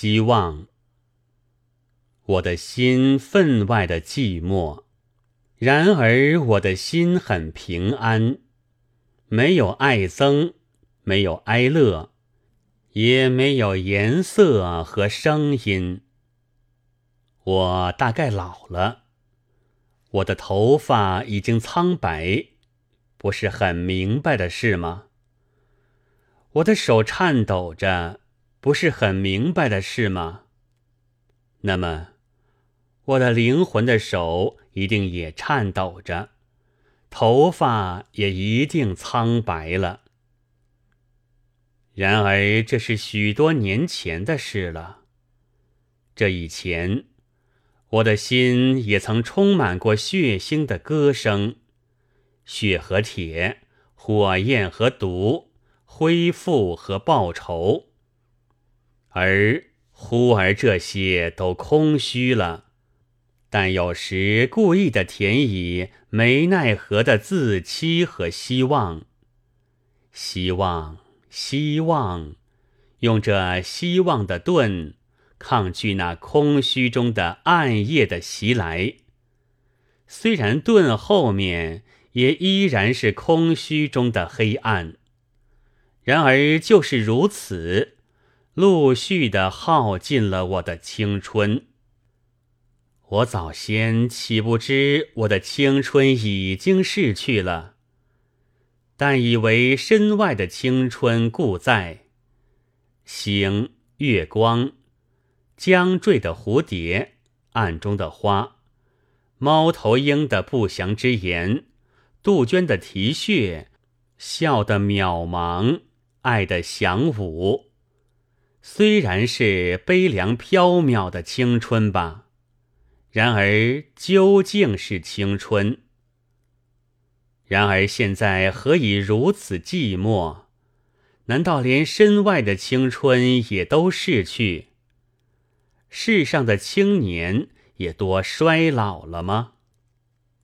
希望。我的心分外的寂寞，然而我的心很平安，没有爱憎，没有哀乐，也没有颜色和声音。我大概老了，我的头发已经苍白，不是很明白的事吗？我的手颤抖着，不是很明白的事吗？那么。我的灵魂的手一定也颤抖着，头发也一定苍白了。然而这是许多年前的事了。这以前，我的心也曾充满过血腥的歌声，血和铁，火焰和毒，恢复和报仇。而忽而这些都空虚了。但有时故意的填以没奈何的自欺和希望，希望，希望，用这希望的盾抗拒那空虚中的暗夜的袭来。虽然盾后面也依然是空虚中的黑暗，然而就是如此，陆续的耗尽了我的青春。我早先岂不知我的青春已经逝去了？但以为身外的青春故在。星、月光、将坠的蝴蝶、暗中的花、猫头鹰的不祥之言、杜鹃的啼血、笑的渺茫、爱的响舞，虽然是悲凉飘渺的青春吧。然而究竟是青春。然而现在何以如此寂寞？难道连身外的青春也都逝去？世上的青年也多衰老了吗？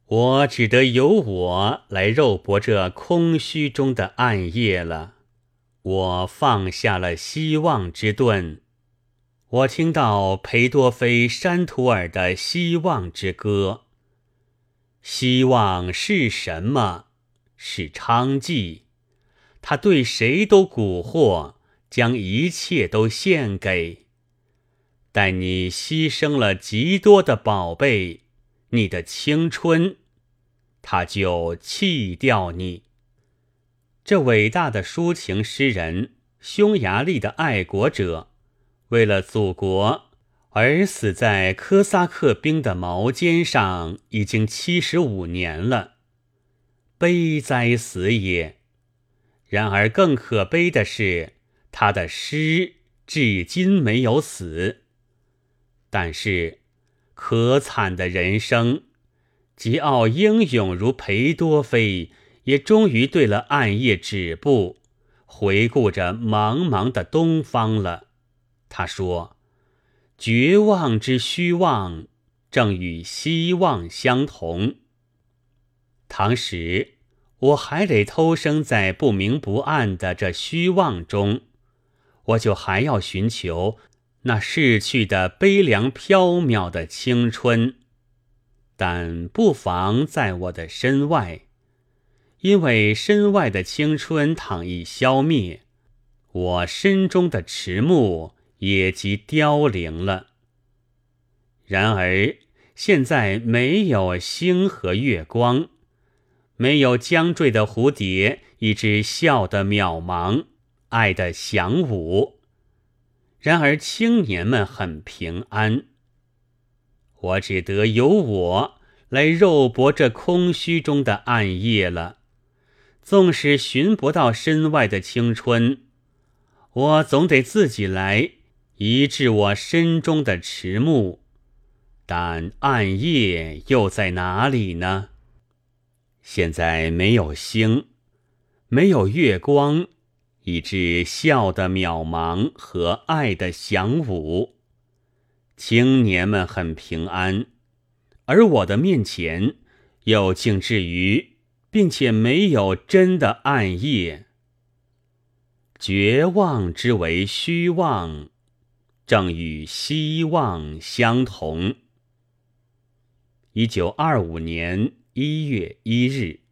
我只得由我来肉搏这空虚中的暗夜了。我放下了希望之盾。我听到裴多菲山图尔的希望之歌。希望是什么？是娼妓。他对谁都蛊惑，将一切都献给。待你牺牲了极多的宝贝，你的青春，他就弃掉你。这伟大的抒情诗人，匈牙利的爱国者。为了祖国而死在科萨克兵的矛尖上，已经七十五年了，悲哉死也！然而更可悲的是，他的诗至今没有死。但是，可惨的人生，桀骜英勇如裴多菲，也终于对了暗夜止步，回顾着茫茫的东方了。他说：“绝望之虚妄，正与希望相同。唐时，我还得偷生在不明不暗的这虚妄中，我就还要寻求那逝去的悲凉飘渺的青春。但不妨在我的身外，因为身外的青春倘已消灭，我身中的迟暮。”也即凋零了。然而现在没有星和月光，没有将坠的蝴蝶，一只笑的渺茫，爱的响舞。然而青年们很平安。我只得由我来肉搏这空虚中的暗夜了。纵使寻不到身外的青春，我总得自己来。移至我身中的迟暮，但暗夜又在哪里呢？现在没有星，没有月光，以致笑的渺茫和爱的响舞。青年们很平安，而我的面前又竟至于，并且没有真的暗夜。绝望之为虚妄。正与希望相同。一九二五年一月一日。